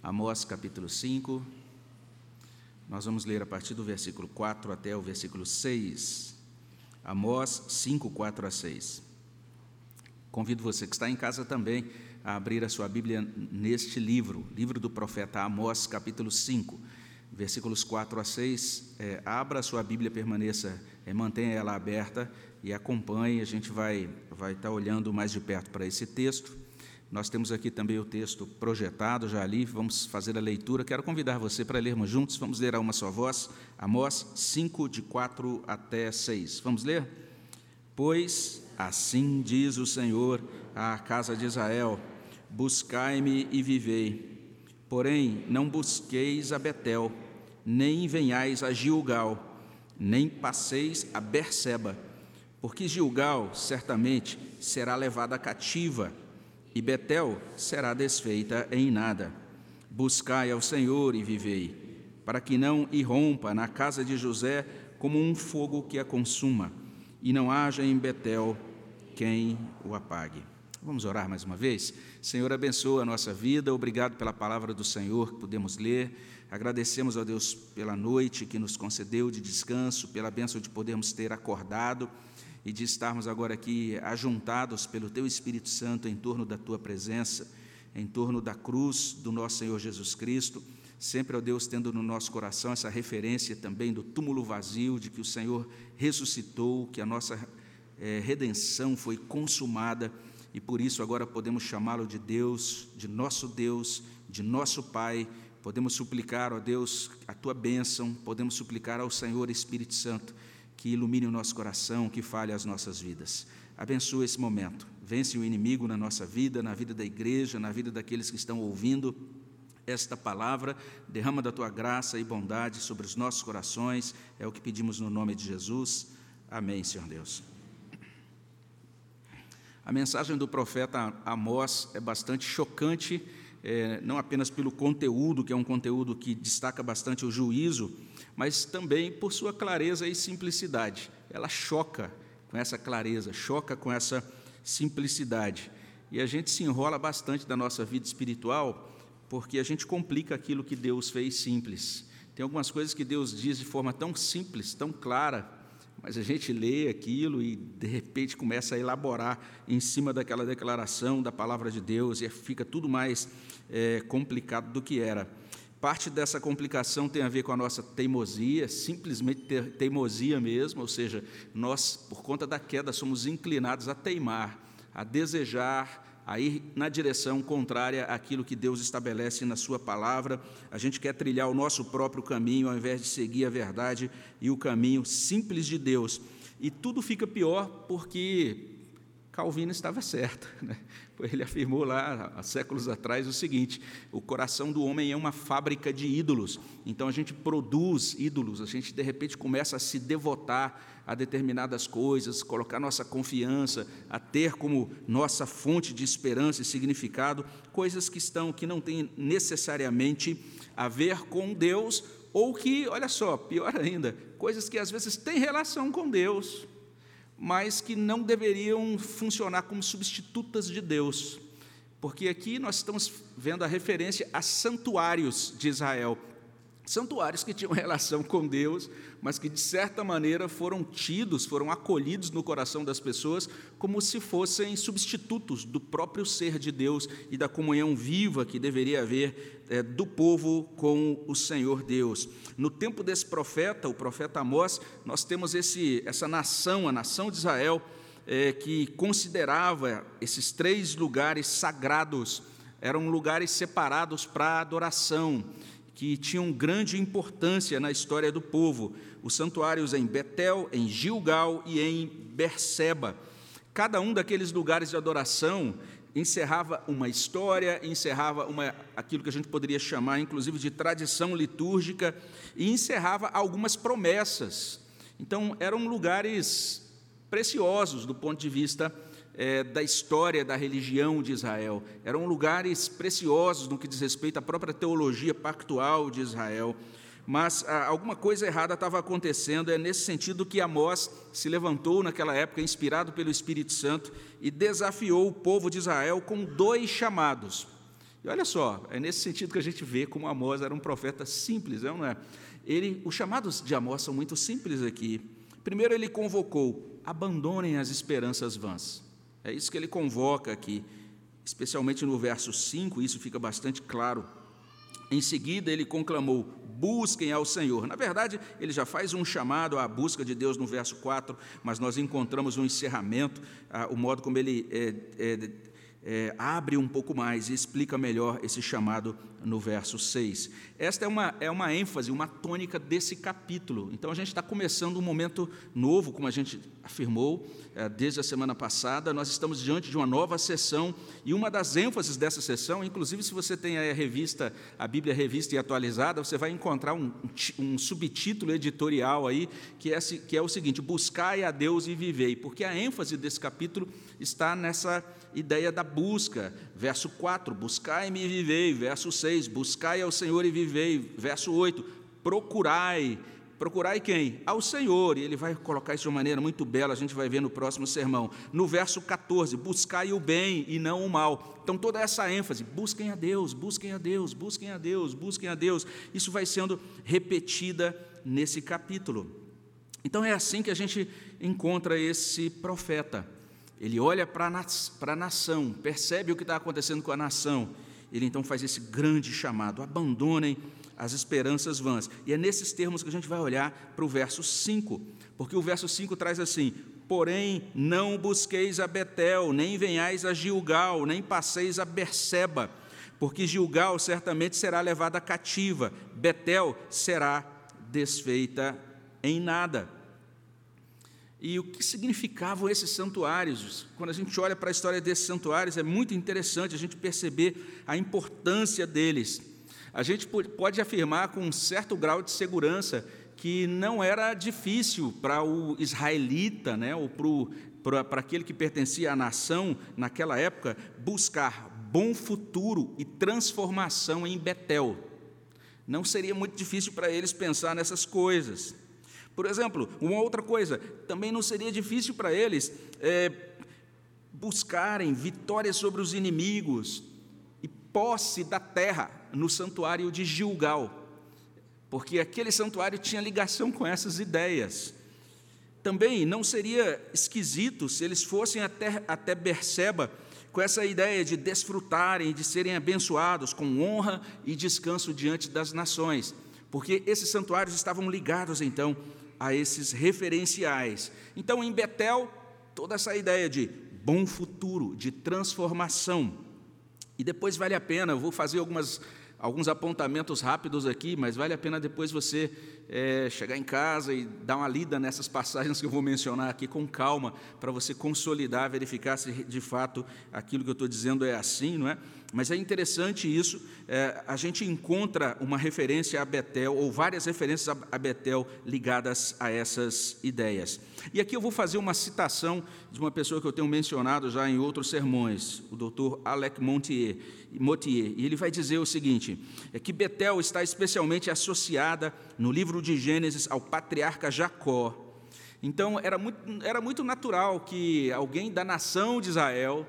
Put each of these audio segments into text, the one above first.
Amós capítulo 5. Nós vamos ler a partir do versículo 4 até o versículo 6. Amós 5, 4 a 6. Convido você que está em casa também a abrir a sua Bíblia neste livro, livro do profeta Amós, capítulo 5, versículos 4 a 6. É, abra a sua Bíblia, permaneça, é, mantenha ela aberta e acompanhe. A gente vai, vai estar olhando mais de perto para esse texto. Nós temos aqui também o texto projetado já ali, vamos fazer a leitura. Quero convidar você para lermos juntos, vamos ler a uma só voz, Amós 5, de 4 até 6. Vamos ler? Pois assim diz o Senhor à casa de Israel: Buscai-me e vivei. Porém, não busqueis a Betel, nem venhais a Gilgal, nem passeis a Berseba, porque Gilgal certamente será levada cativa e Betel será desfeita em nada. Buscai ao Senhor e vivei, para que não irrompa na casa de José como um fogo que a consuma, e não haja em Betel quem o apague. Vamos orar mais uma vez? Senhor, abençoa a nossa vida, obrigado pela palavra do Senhor que podemos ler. Agradecemos a Deus pela noite que nos concedeu de descanso, pela bênção de podermos ter acordado e de estarmos agora aqui ajuntados pelo Teu Espírito Santo em torno da Tua presença, em torno da cruz do nosso Senhor Jesus Cristo. Sempre, ó Deus, tendo no nosso coração essa referência também do túmulo vazio, de que o Senhor ressuscitou, que a nossa é, redenção foi consumada e por isso agora podemos chamá-lo de Deus, de nosso Deus, de nosso Pai. Podemos suplicar, ó Deus, a tua bênção, podemos suplicar ao Senhor Espírito Santo que ilumine o nosso coração, que fale as nossas vidas. Abençoa esse momento. Vence o inimigo na nossa vida, na vida da igreja, na vida daqueles que estão ouvindo esta palavra. Derrama da tua graça e bondade sobre os nossos corações. É o que pedimos no nome de Jesus. Amém, Senhor Deus. A mensagem do profeta Amós é bastante chocante, é, não apenas pelo conteúdo, que é um conteúdo que destaca bastante o juízo, mas também por sua clareza e simplicidade. Ela choca com essa clareza, choca com essa simplicidade. E a gente se enrola bastante da nossa vida espiritual porque a gente complica aquilo que Deus fez simples. Tem algumas coisas que Deus diz de forma tão simples, tão clara, mas a gente lê aquilo e de repente começa a elaborar em cima daquela declaração da palavra de Deus e fica tudo mais é, complicado do que era. Parte dessa complicação tem a ver com a nossa teimosia, simplesmente teimosia mesmo, ou seja, nós, por conta da queda, somos inclinados a teimar, a desejar, a ir na direção contrária àquilo que Deus estabelece na Sua palavra. A gente quer trilhar o nosso próprio caminho, ao invés de seguir a verdade e o caminho simples de Deus. E tudo fica pior porque Calvino estava certo. Né? Ele afirmou lá, há séculos atrás, o seguinte: o coração do homem é uma fábrica de ídolos. Então a gente produz ídolos, a gente de repente começa a se devotar a determinadas coisas, colocar nossa confiança, a ter como nossa fonte de esperança e significado coisas que estão, que não têm necessariamente a ver com Deus, ou que, olha só, pior ainda, coisas que às vezes têm relação com Deus, mas que não deveriam funcionar como substitutas de Deus. Porque aqui nós estamos vendo a referência a santuários de Israel. Santuários que tinham relação com Deus, mas que de certa maneira foram tidos, foram acolhidos no coração das pessoas como se fossem substitutos do próprio ser de Deus e da comunhão viva que deveria haver é, do povo com o Senhor Deus. No tempo desse profeta, o profeta Amós, nós temos esse, essa nação, a nação de Israel, é, que considerava esses três lugares sagrados, eram lugares separados para adoração que tinham grande importância na história do povo, os santuários em Betel, em Gilgal e em Berseba. Cada um daqueles lugares de adoração encerrava uma história, encerrava uma, aquilo que a gente poderia chamar, inclusive, de tradição litúrgica, e encerrava algumas promessas. Então, eram lugares preciosos do ponto de vista é, da história da religião de Israel. Eram lugares preciosos no que diz respeito à própria teologia pactual de Israel. Mas ah, alguma coisa errada estava acontecendo, é nesse sentido que Amós se levantou naquela época, inspirado pelo Espírito Santo, e desafiou o povo de Israel com dois chamados. E olha só, é nesse sentido que a gente vê como Amós era um profeta simples, não é? Ele, os chamados de Amós são muito simples aqui. Primeiro, ele convocou: abandonem as esperanças vãs. É isso que ele convoca aqui, especialmente no verso 5, isso fica bastante claro. Em seguida, ele conclamou: busquem ao Senhor. Na verdade, ele já faz um chamado à busca de Deus no verso 4, mas nós encontramos um encerramento, ah, o modo como ele é, é, abre um pouco mais e explica melhor esse chamado no verso 6. Esta é uma, é uma ênfase, uma tônica desse capítulo. Então a gente está começando um momento novo, como a gente afirmou é, desde a semana passada. Nós estamos diante de uma nova sessão e uma das ênfases dessa sessão, inclusive se você tem a revista, a Bíblia Revista e Atualizada, você vai encontrar um, um subtítulo editorial aí que é, que é o seguinte: Buscai a Deus e vivei, porque a ênfase desse capítulo está nessa ideia da busca. Verso 4, buscai-me e vivei. Verso 6, buscai ao Senhor e vivei. Verso 8, procurai. Procurai quem? Ao Senhor. E ele vai colocar isso de uma maneira muito bela, a gente vai ver no próximo sermão. No verso 14, buscai o bem e não o mal. Então, toda essa ênfase, busquem a Deus, busquem a Deus, busquem a Deus, busquem a Deus. Isso vai sendo repetida nesse capítulo. Então, é assim que a gente encontra esse profeta. Ele olha para a nação, percebe o que está acontecendo com a nação. Ele então faz esse grande chamado: abandonem as esperanças vãs. E é nesses termos que a gente vai olhar para o verso 5, porque o verso 5 traz assim: Porém, não busqueis a Betel, nem venhais a Gilgal, nem passeis a Berseba, porque Gilgal certamente será levada cativa, Betel será desfeita em nada. E o que significavam esses santuários? Quando a gente olha para a história desses santuários, é muito interessante a gente perceber a importância deles. A gente pode afirmar com um certo grau de segurança que não era difícil para o israelita, né, ou para, para aquele que pertencia à nação naquela época, buscar bom futuro e transformação em Betel. Não seria muito difícil para eles pensar nessas coisas. Por exemplo, uma outra coisa, também não seria difícil para eles é, buscarem vitória sobre os inimigos e posse da terra no santuário de Gilgal, porque aquele santuário tinha ligação com essas ideias. Também não seria esquisito se eles fossem até, até Berseba com essa ideia de desfrutarem, de serem abençoados com honra e descanso diante das nações, porque esses santuários estavam ligados então a esses referenciais. Então, em Betel, toda essa ideia de bom futuro, de transformação. E depois vale a pena, eu vou fazer algumas, alguns apontamentos rápidos aqui, mas vale a pena depois você é, chegar em casa e dar uma lida nessas passagens que eu vou mencionar aqui com calma, para você consolidar, verificar se de fato aquilo que eu estou dizendo é assim, não é? Mas é interessante isso, é, a gente encontra uma referência a Betel, ou várias referências a Betel ligadas a essas ideias. E aqui eu vou fazer uma citação de uma pessoa que eu tenho mencionado já em outros sermões, o doutor Alec Montier, e ele vai dizer o seguinte: é que Betel está especialmente associada no livro de Gênesis ao patriarca Jacó. Então era muito, era muito natural que alguém da nação de Israel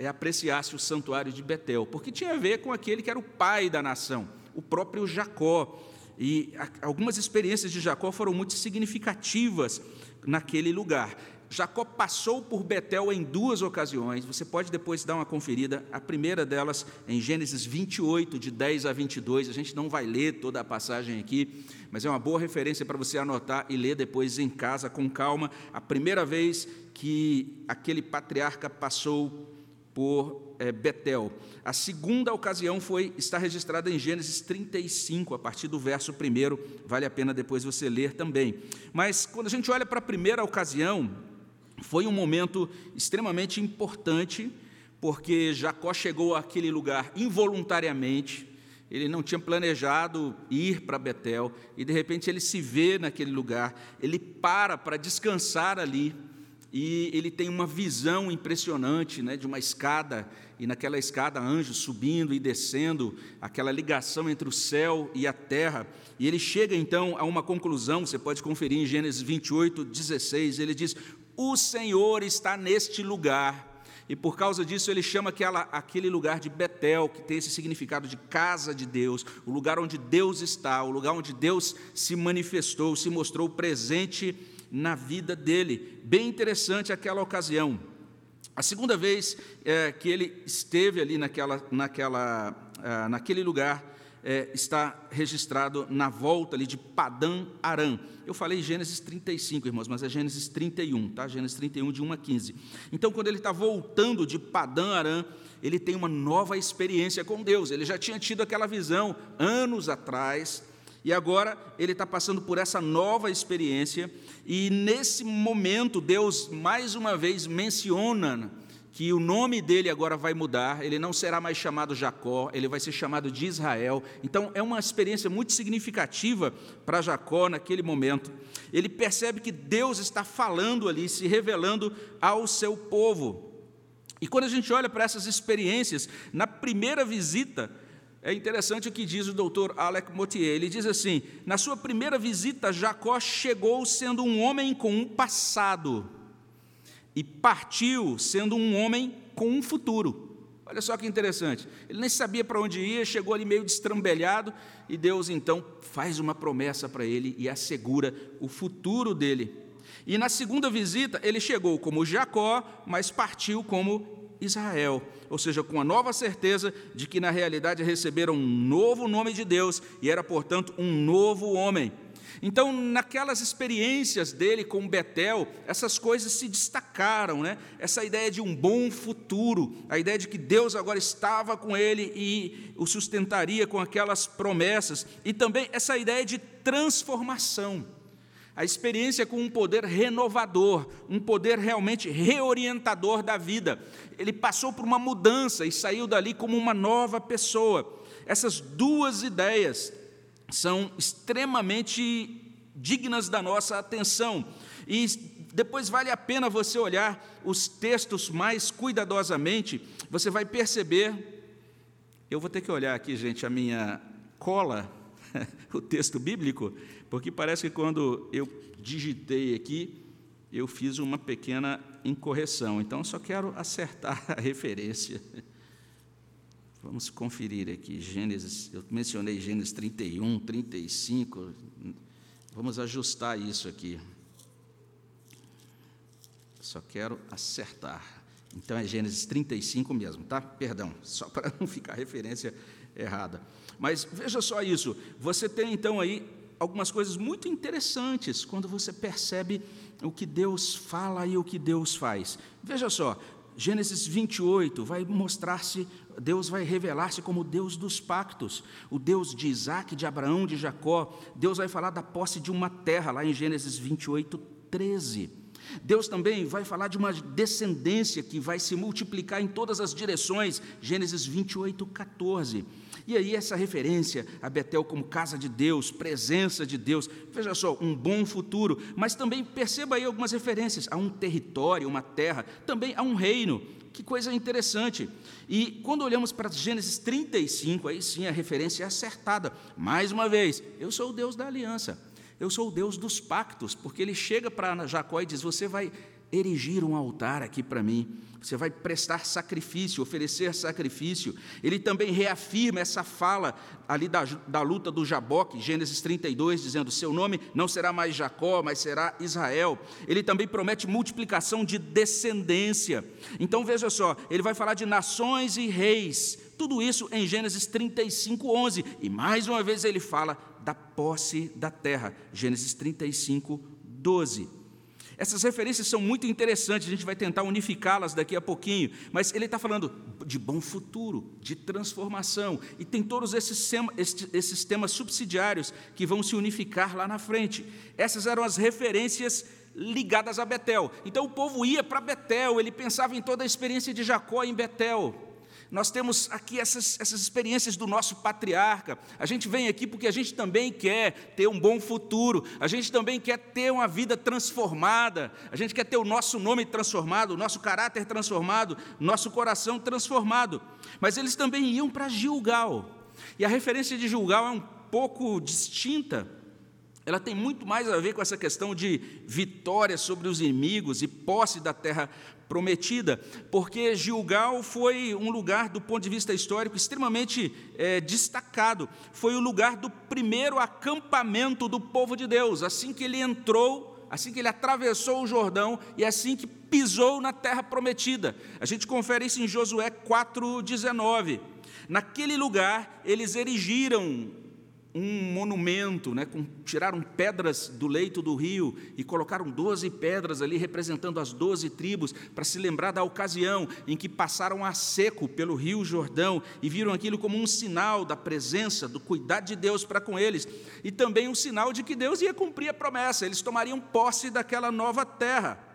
é, apreciasse o santuário de Betel, porque tinha a ver com aquele que era o pai da nação, o próprio Jacó. E algumas experiências de Jacó foram muito significativas naquele lugar. Jacó passou por Betel em duas ocasiões, você pode depois dar uma conferida. A primeira delas em Gênesis 28, de 10 a 22. A gente não vai ler toda a passagem aqui, mas é uma boa referência para você anotar e ler depois em casa com calma. A primeira vez que aquele patriarca passou por é, Betel. A segunda ocasião foi está registrada em Gênesis 35, a partir do verso 1, vale a pena depois você ler também. Mas quando a gente olha para a primeira ocasião, foi um momento extremamente importante, porque Jacó chegou àquele lugar involuntariamente, ele não tinha planejado ir para Betel, e de repente ele se vê naquele lugar, ele para para descansar ali, e ele tem uma visão impressionante né, de uma escada, e naquela escada anjos subindo e descendo, aquela ligação entre o céu e a terra. E ele chega então a uma conclusão, você pode conferir em Gênesis 28, 16, ele diz: O Senhor está neste lugar. e por causa disso ele chama aquela, aquele lugar de Betel, que tem esse significado de casa de Deus, o lugar onde Deus está, o lugar onde Deus se manifestou, se mostrou presente na vida dele. Bem interessante aquela ocasião. A segunda vez é, que ele esteve ali naquela, naquela, ah, naquele lugar é, está registrado na volta ali de Padã Aram. Eu falei Gênesis 35, irmãos, mas é Gênesis 31, tá? Gênesis 31, de 1 a 15. Então, quando ele está voltando de Padã Aram, ele tem uma nova experiência com Deus. Ele já tinha tido aquela visão anos atrás, e agora ele está passando por essa nova experiência, e nesse momento Deus mais uma vez menciona que o nome dele agora vai mudar, ele não será mais chamado Jacó, ele vai ser chamado de Israel. Então é uma experiência muito significativa para Jacó naquele momento. Ele percebe que Deus está falando ali, se revelando ao seu povo. E quando a gente olha para essas experiências, na primeira visita, é interessante o que diz o doutor Alec Motier. Ele diz assim: na sua primeira visita, Jacó chegou sendo um homem com um passado e partiu sendo um homem com um futuro. Olha só que interessante. Ele nem sabia para onde ia, chegou ali meio destrambelhado e Deus então faz uma promessa para ele e assegura o futuro dele. E na segunda visita, ele chegou como Jacó, mas partiu como Israel, ou seja, com a nova certeza de que na realidade receberam um novo nome de Deus e era, portanto, um novo homem. Então, naquelas experiências dele com Betel, essas coisas se destacaram, né? Essa ideia de um bom futuro, a ideia de que Deus agora estava com ele e o sustentaria com aquelas promessas, e também essa ideia de transformação. A experiência com um poder renovador, um poder realmente reorientador da vida. Ele passou por uma mudança e saiu dali como uma nova pessoa. Essas duas ideias são extremamente dignas da nossa atenção. E depois vale a pena você olhar os textos mais cuidadosamente, você vai perceber. Eu vou ter que olhar aqui, gente, a minha cola, o texto bíblico, porque parece que quando eu digitei aqui, eu fiz uma pequena incorreção. Então, só quero acertar a referência. Vamos conferir aqui, Gênesis, eu mencionei Gênesis 31, 35, vamos ajustar isso aqui. Só quero acertar. Então é Gênesis 35 mesmo, tá? Perdão, só para não ficar referência errada. Mas veja só isso, você tem então aí algumas coisas muito interessantes quando você percebe o que Deus fala e o que Deus faz. Veja só, Gênesis 28 vai mostrar-se, Deus vai revelar-se como Deus dos pactos, o Deus de Isaac, de Abraão, de Jacó. Deus vai falar da posse de uma terra, lá em Gênesis 28, 13. Deus também vai falar de uma descendência que vai se multiplicar em todas as direções, Gênesis 28, 14. E aí, essa referência a Betel como casa de Deus, presença de Deus, veja só, um bom futuro, mas também perceba aí algumas referências a um território, uma terra, também a um reino. Que coisa interessante. E quando olhamos para Gênesis 35, aí sim a referência é acertada. Mais uma vez, eu sou o Deus da aliança, eu sou o Deus dos pactos, porque ele chega para Jacó e diz: Você vai erigir um altar aqui para mim, você vai prestar sacrifício, oferecer sacrifício. Ele também reafirma essa fala ali da, da luta do Jaboque, Gênesis 32, dizendo: Seu nome não será mais Jacó, mas será Israel. Ele também promete multiplicação de descendência. Então veja só, ele vai falar de nações e reis, tudo isso em Gênesis 35, 11. E mais uma vez ele fala da posse da terra, Gênesis 35, 12. Essas referências são muito interessantes, a gente vai tentar unificá-las daqui a pouquinho, mas ele está falando de bom futuro, de transformação, e tem todos esses, esses temas subsidiários que vão se unificar lá na frente. Essas eram as referências ligadas a Betel. Então o povo ia para Betel, ele pensava em toda a experiência de Jacó em Betel. Nós temos aqui essas, essas experiências do nosso patriarca. A gente vem aqui porque a gente também quer ter um bom futuro, a gente também quer ter uma vida transformada, a gente quer ter o nosso nome transformado, o nosso caráter transformado, nosso coração transformado. Mas eles também iam para Gilgal. E a referência de Gilgal é um pouco distinta ela tem muito mais a ver com essa questão de vitória sobre os inimigos e posse da terra prometida, porque Gilgal foi um lugar, do ponto de vista histórico, extremamente é, destacado. Foi o lugar do primeiro acampamento do povo de Deus. Assim que ele entrou, assim que ele atravessou o Jordão e assim que pisou na terra prometida. A gente confere isso em Josué 4,19. Naquele lugar, eles erigiram um monumento, né, com, tiraram pedras do leito do rio e colocaram doze pedras ali representando as doze tribos, para se lembrar da ocasião em que passaram a seco pelo rio Jordão e viram aquilo como um sinal da presença, do cuidado de Deus para com eles, e também um sinal de que Deus ia cumprir a promessa, eles tomariam posse daquela nova terra.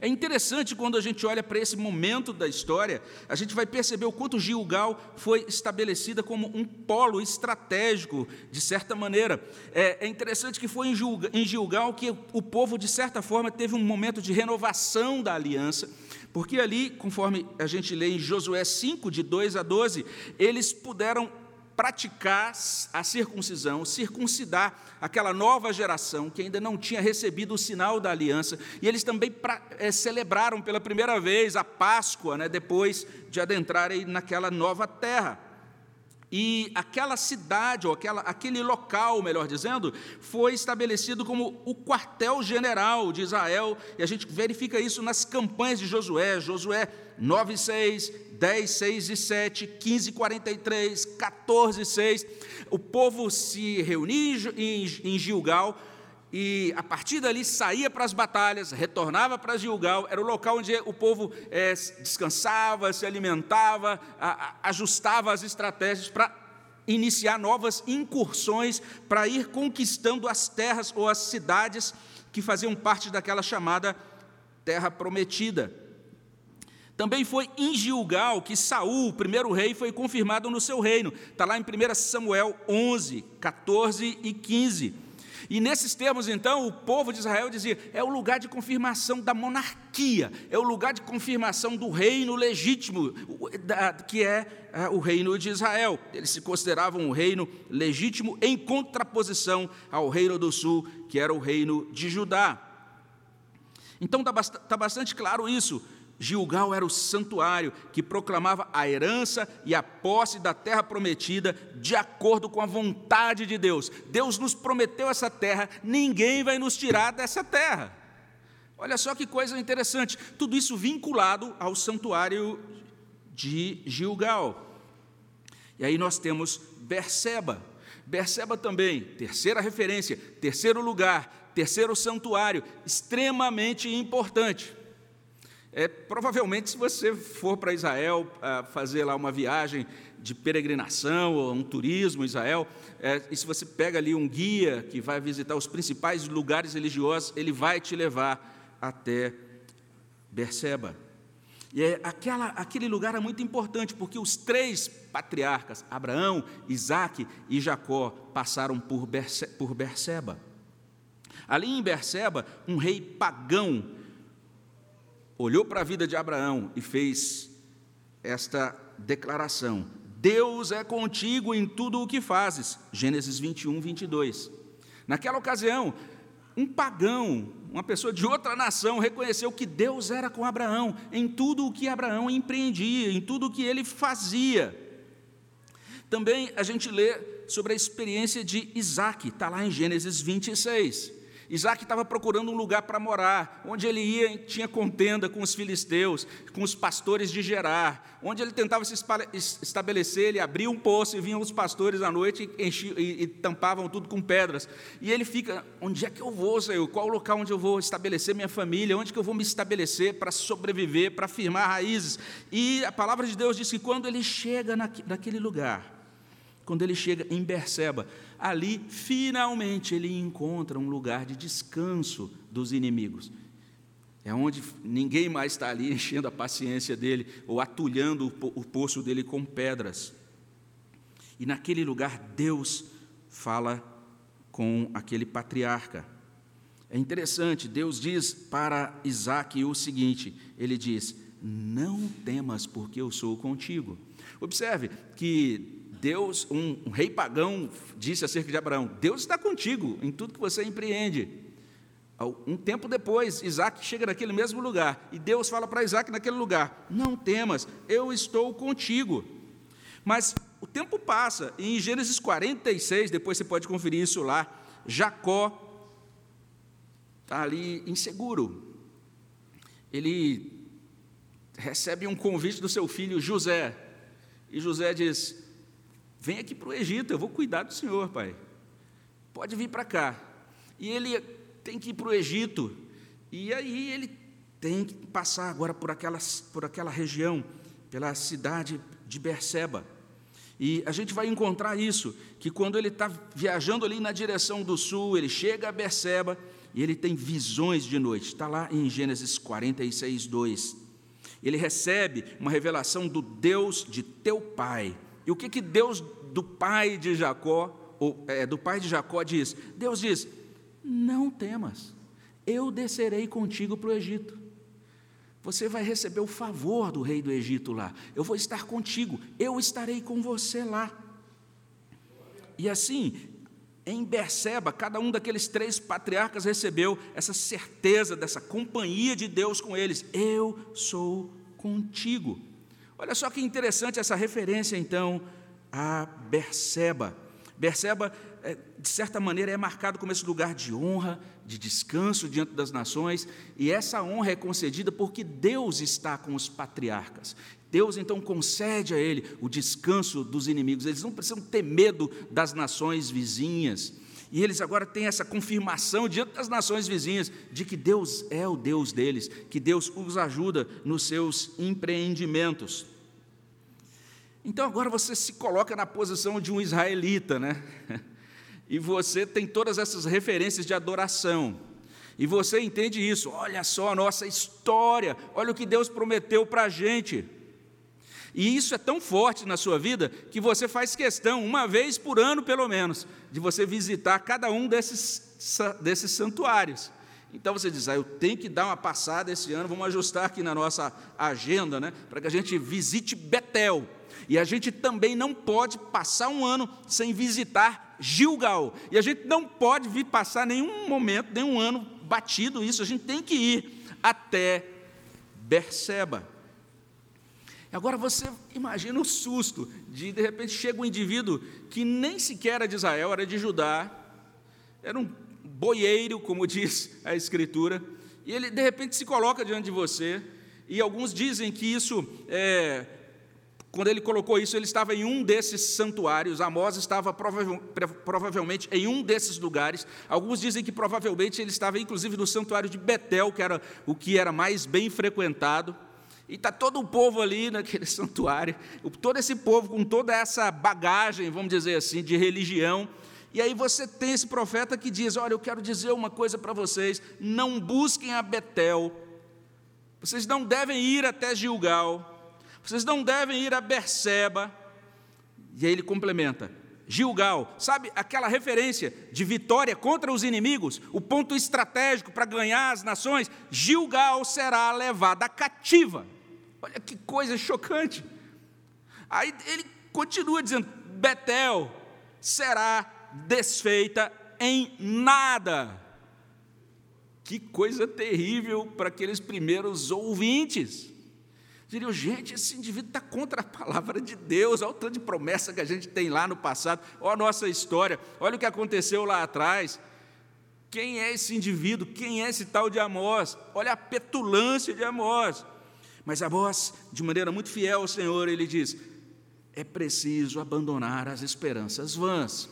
É interessante quando a gente olha para esse momento da história, a gente vai perceber o quanto Gilgal foi estabelecida como um polo estratégico, de certa maneira. É, é interessante que foi em Gilgal que o povo, de certa forma, teve um momento de renovação da aliança, porque ali, conforme a gente lê em Josué 5, de 2 a 12, eles puderam praticar a circuncisão, circuncidar aquela nova geração que ainda não tinha recebido o sinal da aliança, e eles também pra, é, celebraram pela primeira vez a Páscoa, né, depois de adentrarem naquela nova terra. E aquela cidade, ou aquela, aquele local, melhor dizendo, foi estabelecido como o quartel-general de Israel, e a gente verifica isso nas campanhas de Josué, Josué 9, 6, 10, 6 e 7, 15, 43, 14, 6. O povo se reunia em Gilgal e a partir dali saía para as batalhas, retornava para Gilgal, era o local onde o povo é, descansava, se alimentava, a, a, ajustava as estratégias para iniciar novas incursões, para ir conquistando as terras ou as cidades que faziam parte daquela chamada terra prometida. Também foi em Gilgal que Saul, o primeiro rei, foi confirmado no seu reino. Está lá em 1 Samuel 11, 14 e 15. E nesses termos, então, o povo de Israel dizia: é o lugar de confirmação da monarquia, é o lugar de confirmação do reino legítimo, que é, é o reino de Israel. Eles se consideravam um reino legítimo em contraposição ao reino do sul, que era o reino de Judá. Então está tá bastante claro isso. Gilgal era o santuário que proclamava a herança e a posse da terra prometida de acordo com a vontade de Deus. Deus nos prometeu essa terra, ninguém vai nos tirar dessa terra. Olha só que coisa interessante, tudo isso vinculado ao santuário de Gilgal. E aí nós temos Berseba. Berseba também, terceira referência, terceiro lugar, terceiro santuário, extremamente importante. É, provavelmente, se você for para Israel ah, fazer lá uma viagem de peregrinação ou um turismo em Israel, é, e se você pega ali um guia que vai visitar os principais lugares religiosos, ele vai te levar até Berseba. E é, aquela, aquele lugar é muito importante, porque os três patriarcas, Abraão, Isaac e Jacó, passaram por, Berse, por Berseba. Ali em Berseba, um rei pagão olhou para a vida de Abraão e fez esta declaração: Deus é contigo em tudo o que fazes. Gênesis 21, 22. Naquela ocasião, um pagão, uma pessoa de outra nação, reconheceu que Deus era com Abraão em tudo o que Abraão empreendia, em tudo o que ele fazia. Também a gente lê sobre a experiência de Isaac, está lá em Gênesis 26. Isaac estava procurando um lugar para morar, onde ele ia tinha contenda com os filisteus, com os pastores de Gerar, onde ele tentava se estabelecer, ele abria um poço e vinham os pastores à noite e, enchiam, e, e tampavam tudo com pedras. E ele fica, onde é que eu vou, Senhor? Qual o local onde eu vou estabelecer minha família? Onde que eu vou me estabelecer para sobreviver, para firmar raízes? E a palavra de Deus diz que quando ele chega naquele lugar, quando ele chega em Berseba, ali finalmente ele encontra um lugar de descanso dos inimigos. É onde ninguém mais está ali enchendo a paciência dele ou atulhando o poço dele com pedras. E naquele lugar Deus fala com aquele patriarca. É interessante, Deus diz para Isaac o seguinte: ele diz, Não temas, porque eu sou contigo. Observe que Deus, um, um rei pagão disse acerca de Abraão: Deus está contigo em tudo que você empreende. Um tempo depois, Isaac chega naquele mesmo lugar e Deus fala para Isaac naquele lugar: Não temas, eu estou contigo. Mas o tempo passa e em Gênesis 46, depois você pode conferir isso lá, Jacó está ali inseguro. Ele recebe um convite do seu filho José. E José diz: Vem aqui para o Egito, eu vou cuidar do senhor, pai. Pode vir para cá. E ele tem que ir para o Egito. E aí ele tem que passar agora por, aquelas, por aquela região, pela cidade de Berseba. E a gente vai encontrar isso, que quando ele está viajando ali na direção do sul, ele chega a Berseba e ele tem visões de noite. Está lá em Gênesis 46, 2. Ele recebe uma revelação do Deus de teu pai. E o que, que Deus do pai de Jacó, ou, é, do pai de Jacó diz? Deus diz: Não temas, eu descerei contigo para o Egito. Você vai receber o favor do rei do Egito lá. Eu vou estar contigo, eu estarei com você lá. E assim, em Berseba, cada um daqueles três patriarcas recebeu essa certeza dessa companhia de Deus com eles. Eu sou contigo. Olha só que interessante essa referência, então, a Berseba. Berseba, é, de certa maneira, é marcado como esse lugar de honra, de descanso diante das nações, e essa honra é concedida porque Deus está com os patriarcas. Deus então concede a ele o descanso dos inimigos, eles não precisam ter medo das nações vizinhas. E eles agora têm essa confirmação diante das nações vizinhas de que Deus é o Deus deles, que Deus os ajuda nos seus empreendimentos. Então agora você se coloca na posição de um israelita, né? E você tem todas essas referências de adoração. E você entende isso. Olha só a nossa história, olha o que Deus prometeu para a gente. E isso é tão forte na sua vida que você faz questão, uma vez por ano pelo menos, de você visitar cada um desses, desses santuários. Então você diz, ah, eu tenho que dar uma passada esse ano, vamos ajustar aqui na nossa agenda, né, para que a gente visite Betel. E a gente também não pode passar um ano sem visitar Gilgal. E a gente não pode vir passar nenhum momento, nenhum ano batido isso. A gente tem que ir até Berseba. Agora você imagina o susto de de repente chega um indivíduo que nem sequer era de Israel, era de Judá, era um boieiro, como diz a Escritura, e ele de repente se coloca diante de você, e alguns dizem que isso é, quando ele colocou isso, ele estava em um desses santuários. Amós estava provavelmente em um desses lugares. Alguns dizem que provavelmente ele estava, inclusive, no santuário de Betel, que era o que era mais bem frequentado. E está todo o povo ali naquele santuário, todo esse povo com toda essa bagagem, vamos dizer assim, de religião. E aí você tem esse profeta que diz: Olha, eu quero dizer uma coisa para vocês: não busquem a Betel, vocês não devem ir até Gilgal, vocês não devem ir a Berseba. E aí ele complementa: Gilgal, sabe aquela referência de vitória contra os inimigos, o ponto estratégico para ganhar as nações? Gilgal será levada cativa. Olha que coisa chocante. Aí ele continua dizendo: Betel será desfeita em nada. Que coisa terrível para aqueles primeiros ouvintes. Diriam, gente, esse indivíduo está contra a palavra de Deus, olha o tanto de promessa que a gente tem lá no passado, olha a nossa história, olha o que aconteceu lá atrás. Quem é esse indivíduo? Quem é esse tal de Amós? Olha a petulância de Amós. Mas Amós, de maneira muito fiel ao Senhor, ele diz: é preciso abandonar as esperanças vãs.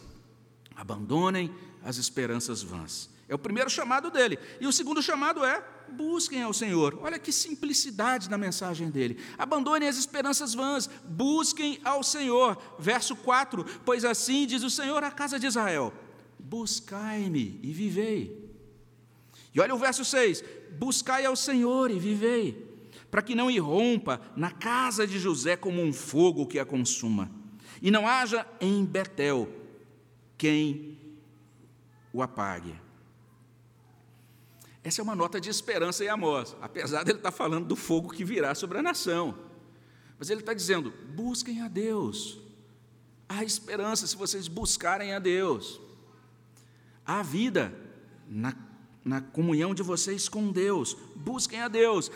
Abandonem as esperanças vãs. É o primeiro chamado dele. E o segundo chamado é: busquem ao Senhor. Olha que simplicidade na mensagem dele. Abandonem as esperanças vãs, busquem ao Senhor. Verso 4: Pois assim diz o Senhor à casa de Israel: Buscai-me e vivei. E olha o verso 6: Buscai ao Senhor e vivei, para que não irrompa na casa de José como um fogo que a consuma, e não haja em Betel quem o apague. Essa é uma nota de esperança em Amós, apesar de ele estar falando do fogo que virá sobre a nação. Mas ele está dizendo: busquem a Deus, Há esperança se vocês buscarem a Deus. Há vida na, na comunhão de vocês com Deus. Busquem a Deus.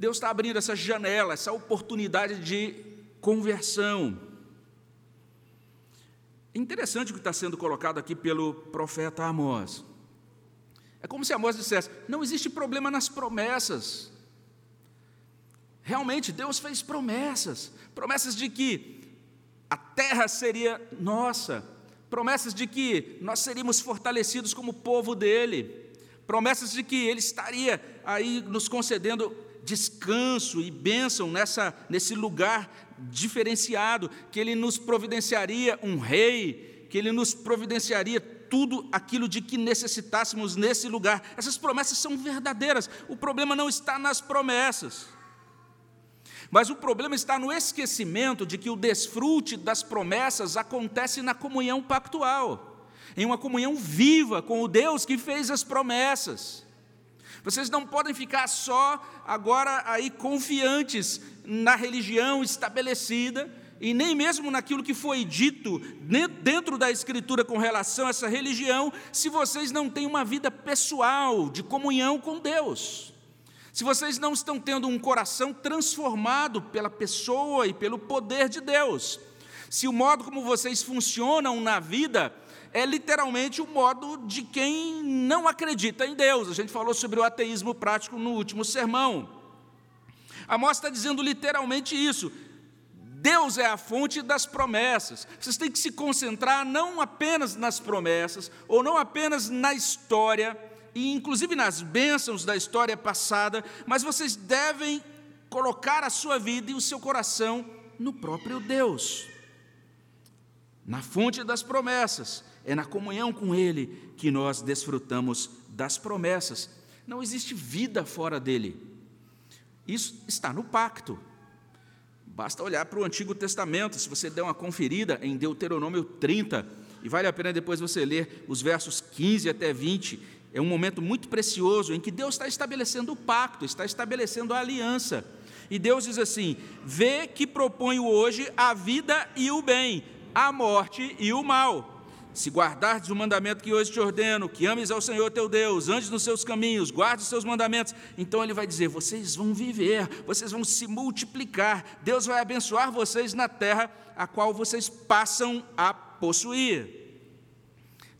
Deus está abrindo essa janela, essa oportunidade de conversão. É interessante o que está sendo colocado aqui pelo profeta Amós. É como se Amós dissesse: não existe problema nas promessas. Realmente, Deus fez promessas promessas de que a terra seria nossa, promessas de que nós seríamos fortalecidos como povo dele, promessas de que ele estaria aí nos concedendo descanso e bênção nessa, nesse lugar diferenciado, que ele nos providenciaria um rei, que ele nos providenciaria tudo aquilo de que necessitássemos nesse lugar. Essas promessas são verdadeiras. O problema não está nas promessas. Mas o problema está no esquecimento de que o desfrute das promessas acontece na comunhão pactual, em uma comunhão viva com o Deus que fez as promessas. Vocês não podem ficar só agora aí confiantes na religião estabelecida e nem mesmo naquilo que foi dito dentro da Escritura com relação a essa religião, se vocês não têm uma vida pessoal de comunhão com Deus. Se vocês não estão tendo um coração transformado pela pessoa e pelo poder de Deus, se o modo como vocês funcionam na vida é literalmente o modo de quem não acredita em Deus. A gente falou sobre o ateísmo prático no último sermão. Amós está dizendo literalmente isso. Deus é a fonte das promessas. Vocês têm que se concentrar não apenas nas promessas, ou não apenas na história, e inclusive nas bênçãos da história passada, mas vocês devem colocar a sua vida e o seu coração no próprio Deus, na fonte das promessas. É na comunhão com Ele que nós desfrutamos das promessas. Não existe vida fora dele. Isso está no pacto. Basta olhar para o Antigo Testamento, se você der uma conferida em Deuteronômio 30, e vale a pena depois você ler os versos 15 até 20, é um momento muito precioso em que Deus está estabelecendo o pacto, está estabelecendo a aliança. E Deus diz assim: Vê que proponho hoje a vida e o bem, a morte e o mal. Se guardardes o mandamento que hoje te ordeno, que ames ao Senhor teu Deus, andes nos seus caminhos, guarde os seus mandamentos, então Ele vai dizer: vocês vão viver, vocês vão se multiplicar, Deus vai abençoar vocês na terra a qual vocês passam a possuir.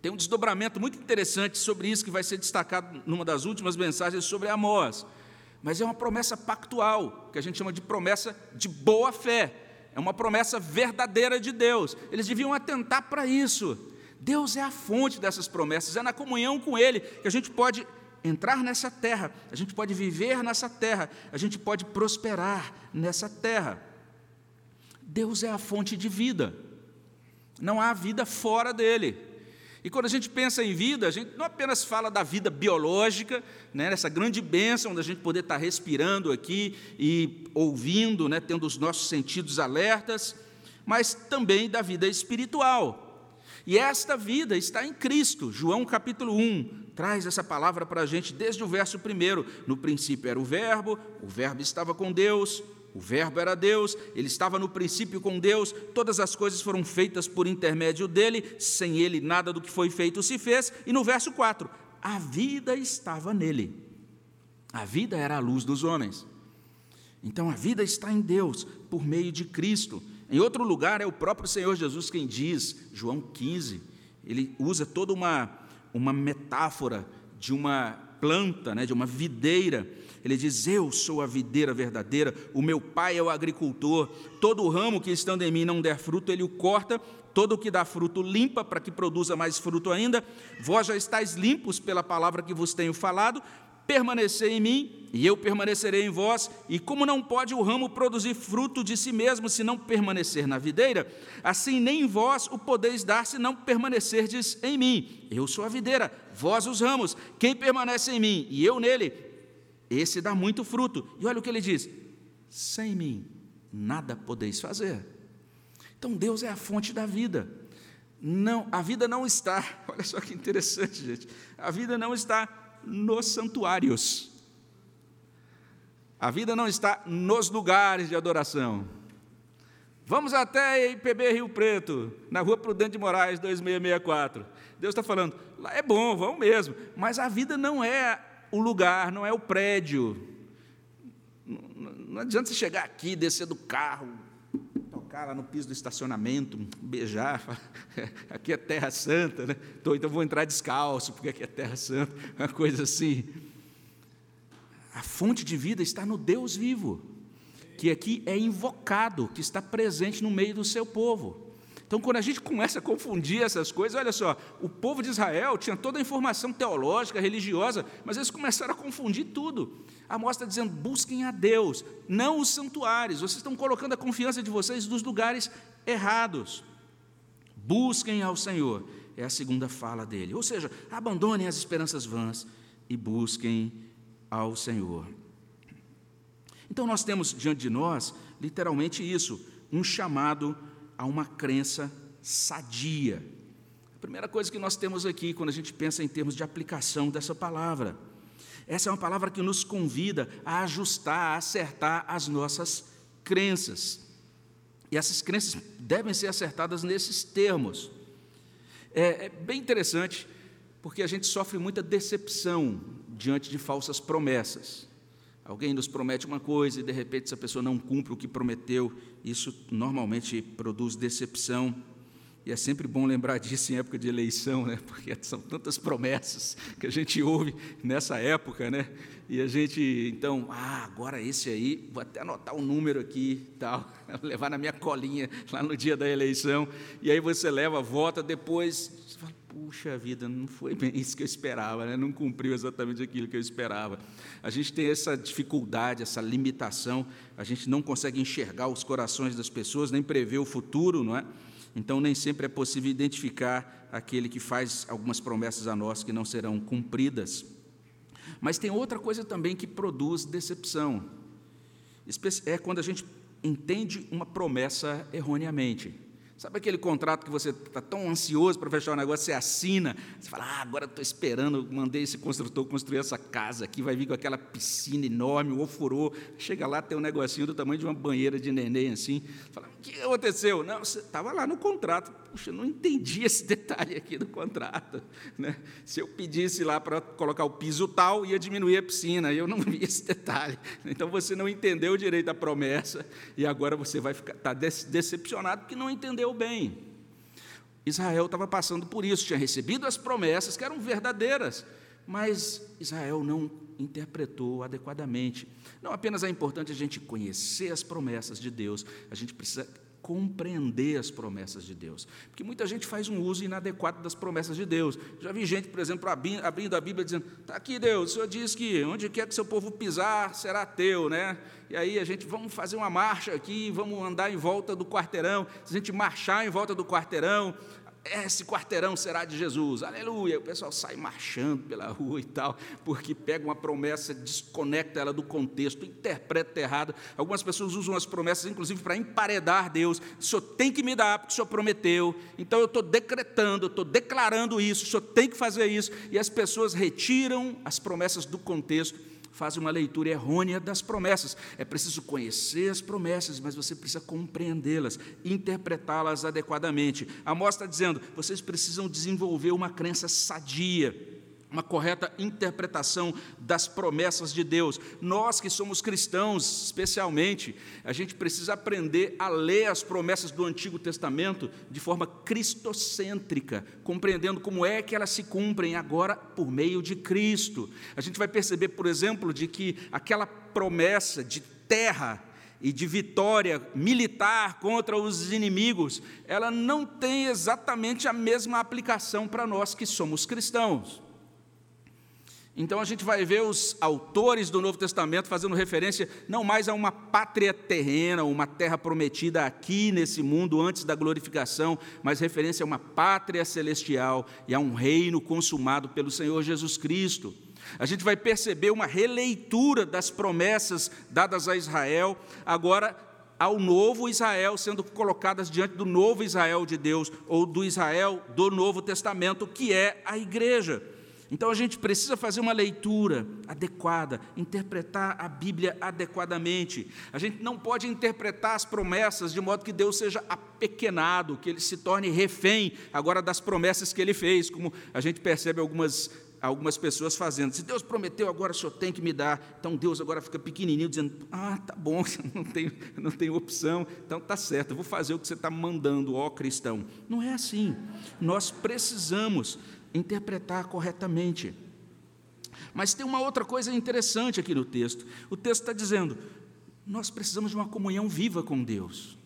Tem um desdobramento muito interessante sobre isso que vai ser destacado numa das últimas mensagens sobre Amós. Mas é uma promessa pactual, que a gente chama de promessa de boa fé. É uma promessa verdadeira de Deus. Eles deviam atentar para isso. Deus é a fonte dessas promessas, é na comunhão com Ele que a gente pode entrar nessa terra, a gente pode viver nessa terra, a gente pode prosperar nessa terra. Deus é a fonte de vida, não há vida fora dele. E quando a gente pensa em vida, a gente não apenas fala da vida biológica, né, nessa grande bênção da gente poder estar respirando aqui e ouvindo, né, tendo os nossos sentidos alertas, mas também da vida espiritual. E esta vida está em Cristo. João capítulo 1 traz essa palavra para a gente desde o verso 1. No princípio era o Verbo, o Verbo estava com Deus, o Verbo era Deus, ele estava no princípio com Deus, todas as coisas foram feitas por intermédio dele, sem ele nada do que foi feito se fez. E no verso 4, a vida estava nele. A vida era a luz dos homens. Então a vida está em Deus, por meio de Cristo. Em outro lugar, é o próprio Senhor Jesus quem diz, João 15, ele usa toda uma, uma metáfora de uma planta, né, de uma videira ele diz: Eu sou a videira verdadeira, o meu pai é o agricultor. Todo ramo que estando em mim não der fruto, ele o corta. Todo o que dá fruto, limpa, para que produza mais fruto ainda. Vós já estáis limpos pela palavra que vos tenho falado. Permanecei em mim, e eu permanecerei em vós. E como não pode o ramo produzir fruto de si mesmo, se não permanecer na videira, assim nem vós o podeis dar, se não permanecerdes em mim. Eu sou a videira, vós os ramos. Quem permanece em mim e eu nele, esse dá muito fruto. E olha o que ele diz: sem mim nada podeis fazer. Então Deus é a fonte da vida. Não, a vida não está, olha só que interessante, gente. A vida não está nos santuários. A vida não está nos lugares de adoração. Vamos até IPB Rio Preto, na rua Prudente de Moraes, 2664. Deus está falando, lá é bom, vamos mesmo, mas a vida não é o lugar, não é o prédio. Não, adianta você chegar aqui, descer do carro, tocar lá no piso do estacionamento, beijar, aqui é Terra Santa, né? Então, então vou entrar descalço, porque aqui é Terra Santa, uma coisa assim. A fonte de vida está no Deus vivo, que aqui é invocado, que está presente no meio do seu povo. Então, quando a gente começa a confundir essas coisas, olha só, o povo de Israel tinha toda a informação teológica, religiosa, mas eles começaram a confundir tudo. A mostra está dizendo: busquem a Deus, não os santuários. Vocês estão colocando a confiança de vocês nos lugares errados. Busquem ao Senhor, é a segunda fala dele. Ou seja, abandonem as esperanças vãs e busquem ao Senhor. Então, nós temos diante de nós, literalmente, isso: um chamado a uma crença sadia. A primeira coisa que nós temos aqui, quando a gente pensa em termos de aplicação dessa palavra, essa é uma palavra que nos convida a ajustar, a acertar as nossas crenças. E essas crenças devem ser acertadas nesses termos. É, é bem interessante, porque a gente sofre muita decepção diante de falsas promessas. Alguém nos promete uma coisa e de repente essa pessoa não cumpre o que prometeu, isso normalmente produz decepção. E é sempre bom lembrar disso em época de eleição, né? Porque são tantas promessas que a gente ouve nessa época, né? E a gente, então, ah, agora esse aí, vou até anotar o um número aqui, tal, levar na minha colinha lá no dia da eleição. E aí você leva, vota, depois você fala, puxa vida, não foi bem isso que eu esperava, né? não cumpriu exatamente aquilo que eu esperava. A gente tem essa dificuldade, essa limitação, a gente não consegue enxergar os corações das pessoas, nem prever o futuro, não é? Então, nem sempre é possível identificar aquele que faz algumas promessas a nós que não serão cumpridas. Mas tem outra coisa também que produz decepção. É quando a gente entende uma promessa erroneamente. Sabe aquele contrato que você está tão ansioso para fechar o negócio, você assina, você fala, ah, agora estou esperando, mandei esse construtor construir essa casa aqui, vai vir com aquela piscina enorme, o ofurô, chega lá, tem um negocinho do tamanho de uma banheira de neném assim, fala, o que aconteceu? Não, você estava lá no contrato, puxa, não entendi esse detalhe aqui do contrato. Né? Se eu pedisse lá para colocar o piso tal, ia diminuir a piscina, eu não vi esse detalhe. Então você não entendeu direito a promessa e agora você vai ficar tá decepcionado porque não entendeu bem. Israel estava passando por isso, tinha recebido as promessas que eram verdadeiras, mas Israel não interpretou adequadamente. Não apenas é importante a gente conhecer as promessas de Deus, a gente precisa compreender as promessas de Deus. Porque muita gente faz um uso inadequado das promessas de Deus. Já vi gente, por exemplo, abrindo a Bíblia dizendo: está aqui Deus, o Senhor diz que onde quer que seu povo pisar, será teu, né? E aí a gente, vamos fazer uma marcha aqui, vamos andar em volta do quarteirão. Se a gente marchar em volta do quarteirão, esse quarteirão será de Jesus, aleluia. O pessoal sai marchando pela rua e tal, porque pega uma promessa, desconecta ela do contexto, interpreta errado. Algumas pessoas usam as promessas, inclusive, para emparedar Deus. O senhor tem que me dar, porque o senhor prometeu. Então eu estou decretando, eu estou declarando isso, o senhor tem que fazer isso. E as pessoas retiram as promessas do contexto faz uma leitura errônea das promessas. É preciso conhecer as promessas, mas você precisa compreendê-las, interpretá-las adequadamente. A mostra está dizendo: vocês precisam desenvolver uma crença sadia uma correta interpretação das promessas de Deus. Nós que somos cristãos, especialmente, a gente precisa aprender a ler as promessas do Antigo Testamento de forma cristocêntrica, compreendendo como é que elas se cumprem agora por meio de Cristo. A gente vai perceber, por exemplo, de que aquela promessa de terra e de vitória militar contra os inimigos, ela não tem exatamente a mesma aplicação para nós que somos cristãos. Então a gente vai ver os autores do Novo Testamento fazendo referência não mais a uma pátria terrena, uma terra prometida aqui nesse mundo antes da glorificação, mas referência a uma pátria celestial e a um reino consumado pelo Senhor Jesus Cristo. A gente vai perceber uma releitura das promessas dadas a Israel, agora ao novo Israel sendo colocadas diante do novo Israel de Deus, ou do Israel do Novo Testamento, que é a igreja. Então a gente precisa fazer uma leitura adequada, interpretar a Bíblia adequadamente. A gente não pode interpretar as promessas de modo que Deus seja apequenado, que ele se torne refém agora das promessas que ele fez, como a gente percebe algumas algumas pessoas fazendo. Se Deus prometeu, agora o senhor tem que me dar. Então Deus agora fica pequenininho, dizendo: Ah, tá bom, não tem, não tem opção, então tá certo, eu vou fazer o que você está mandando, ó cristão. Não é assim. Nós precisamos interpretar corretamente. Mas tem uma outra coisa interessante aqui no texto. O texto está dizendo: nós precisamos de uma comunhão viva com Deus.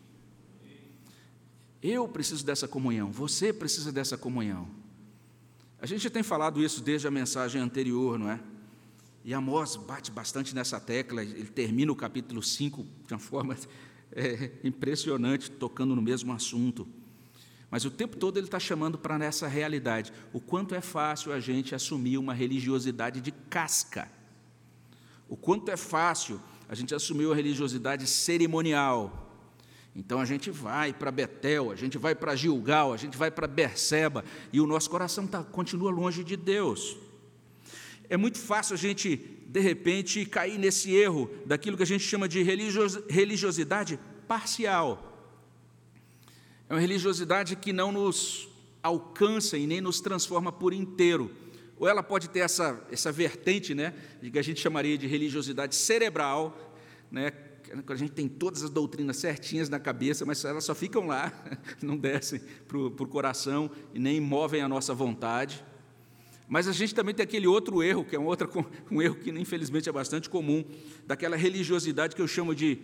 Eu preciso dessa comunhão, você precisa dessa comunhão. A gente tem falado isso desde a mensagem anterior, não é? E Amós bate bastante nessa tecla, ele termina o capítulo 5 de uma forma é, impressionante, tocando no mesmo assunto. Mas o tempo todo ele está chamando para nessa realidade. O quanto é fácil a gente assumir uma religiosidade de casca. O quanto é fácil a gente assumir uma religiosidade cerimonial. Então a gente vai para Betel, a gente vai para Gilgal, a gente vai para Berseba, e o nosso coração tá, continua longe de Deus. É muito fácil a gente, de repente, cair nesse erro daquilo que a gente chama de religiosidade parcial. É uma religiosidade que não nos alcança e nem nos transforma por inteiro. Ou ela pode ter essa, essa vertente, né, que a gente chamaria de religiosidade cerebral, né, quando a gente tem todas as doutrinas certinhas na cabeça, mas elas só ficam lá, não descem para o coração e nem movem a nossa vontade. Mas a gente também tem aquele outro erro, que é um, outro, um erro que infelizmente é bastante comum, daquela religiosidade que eu chamo de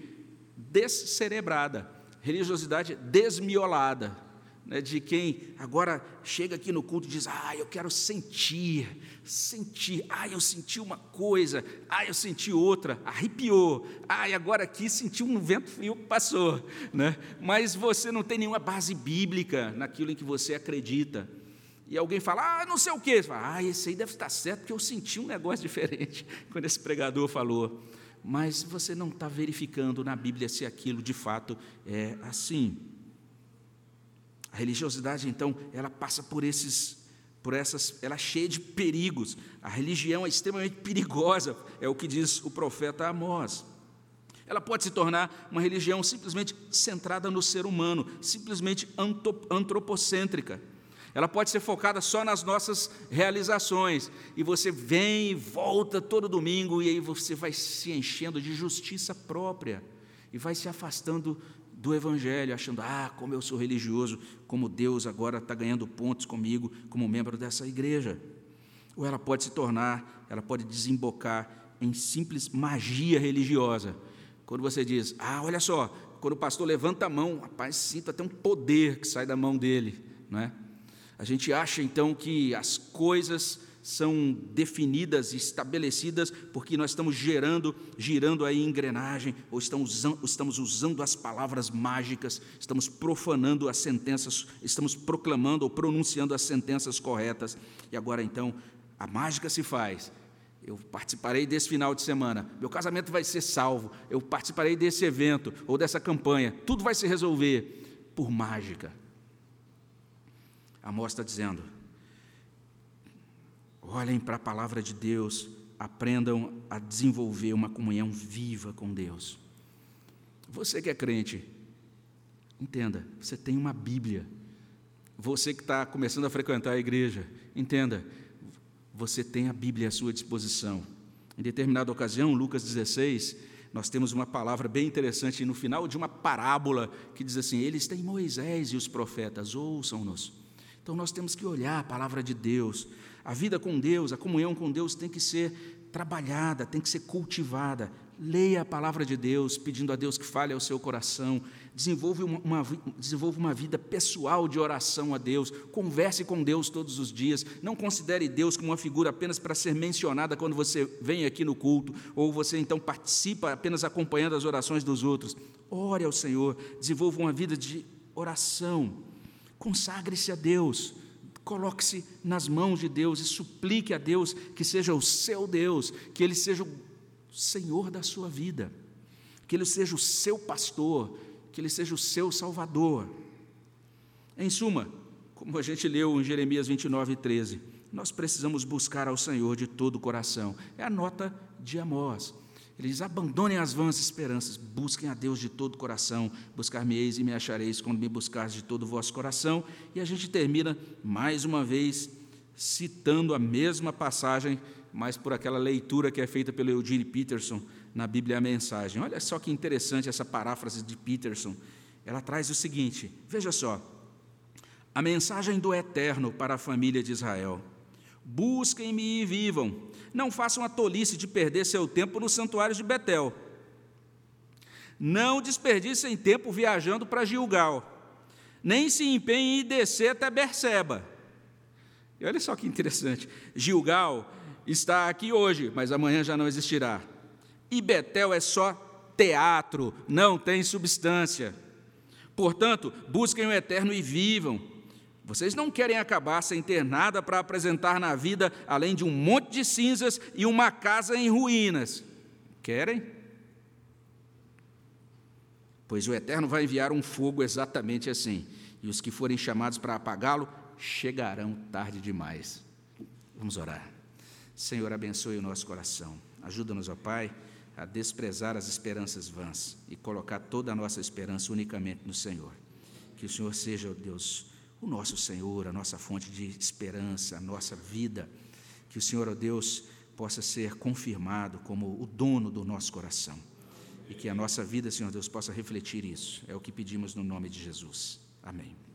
descerebrada religiosidade desmiolada, né, de quem agora chega aqui no culto e diz: Ah, eu quero sentir, sentir, ah, eu senti uma coisa, ah, eu senti outra, arrepiou, ah, e agora aqui senti um vento frio que passou, né? mas você não tem nenhuma base bíblica naquilo em que você acredita. E alguém fala, ah, não sei o quê. Você fala, ah, esse aí deve estar certo, porque eu senti um negócio diferente quando esse pregador falou mas você não está verificando na Bíblia se aquilo de fato é assim. A religiosidade, então, ela passa por esses, por essas, ela é cheia de perigos. A religião é extremamente perigosa, é o que diz o profeta Amós. Ela pode se tornar uma religião simplesmente centrada no ser humano, simplesmente antropocêntrica. Ela pode ser focada só nas nossas realizações. E você vem e volta todo domingo, e aí você vai se enchendo de justiça própria. E vai se afastando do Evangelho, achando, ah, como eu sou religioso, como Deus agora está ganhando pontos comigo como membro dessa igreja. Ou ela pode se tornar, ela pode desembocar em simples magia religiosa. Quando você diz, ah, olha só, quando o pastor levanta a mão, rapaz, sinta até um poder que sai da mão dele, não é? A gente acha então que as coisas são definidas, estabelecidas, porque nós estamos gerando, girando aí engrenagem, ou estamos usando, estamos usando as palavras mágicas, estamos profanando as sentenças, estamos proclamando ou pronunciando as sentenças corretas. E agora então, a mágica se faz. Eu participarei desse final de semana, meu casamento vai ser salvo, eu participarei desse evento ou dessa campanha, tudo vai se resolver por mágica. Amós está dizendo: olhem para a palavra de Deus, aprendam a desenvolver uma comunhão viva com Deus. Você que é crente, entenda, você tem uma Bíblia. Você que está começando a frequentar a igreja, entenda, você tem a Bíblia à sua disposição. Em determinada ocasião, Lucas 16, nós temos uma palavra bem interessante no final de uma parábola que diz assim: Eles têm Moisés e os profetas, ouçam-nos. Então nós temos que olhar a palavra de Deus. A vida com Deus, a comunhão com Deus tem que ser trabalhada, tem que ser cultivada. Leia a palavra de Deus, pedindo a Deus que fale ao seu coração. Desenvolva uma, uma, uma vida pessoal de oração a Deus. Converse com Deus todos os dias. Não considere Deus como uma figura apenas para ser mencionada quando você vem aqui no culto, ou você então participa apenas acompanhando as orações dos outros. Ore ao Senhor, desenvolva uma vida de oração Consagre-se a Deus, coloque-se nas mãos de Deus e suplique a Deus que seja o seu Deus, que Ele seja o Senhor da sua vida, que Ele seja o seu pastor, que Ele seja o seu salvador. Em suma, como a gente leu em Jeremias 29, 13, nós precisamos buscar ao Senhor de todo o coração. É a nota de Amós. Ele diz: abandonem as vãs esperanças, busquem a Deus de todo o coração. Buscar-me-eis e me achareis quando me buscares de todo o vosso coração. E a gente termina mais uma vez citando a mesma passagem, mas por aquela leitura que é feita pelo Eugene Peterson na Bíblia a Mensagem. Olha só que interessante essa paráfrase de Peterson. Ela traz o seguinte: veja só, a mensagem do Eterno para a família de Israel. Busquem-me e vivam. Não façam a tolice de perder seu tempo nos santuários de Betel. Não desperdicem tempo viajando para Gilgal. Nem se empenhem em descer até Berseba. E olha só que interessante. Gilgal está aqui hoje, mas amanhã já não existirá. E Betel é só teatro, não tem substância. Portanto, busquem o eterno e vivam. Vocês não querem acabar sem ter nada para apresentar na vida além de um monte de cinzas e uma casa em ruínas. Querem? Pois o Eterno vai enviar um fogo exatamente assim, e os que forem chamados para apagá-lo chegarão tarde demais. Vamos orar. Senhor, abençoe o nosso coração. Ajuda-nos, ó Pai, a desprezar as esperanças vãs e colocar toda a nossa esperança unicamente no Senhor. Que o Senhor seja, ó Deus, o nosso Senhor, a nossa fonte de esperança, a nossa vida. Que o Senhor, ó Deus, possa ser confirmado como o dono do nosso coração. E que a nossa vida, Senhor Deus, possa refletir isso. É o que pedimos no nome de Jesus. Amém.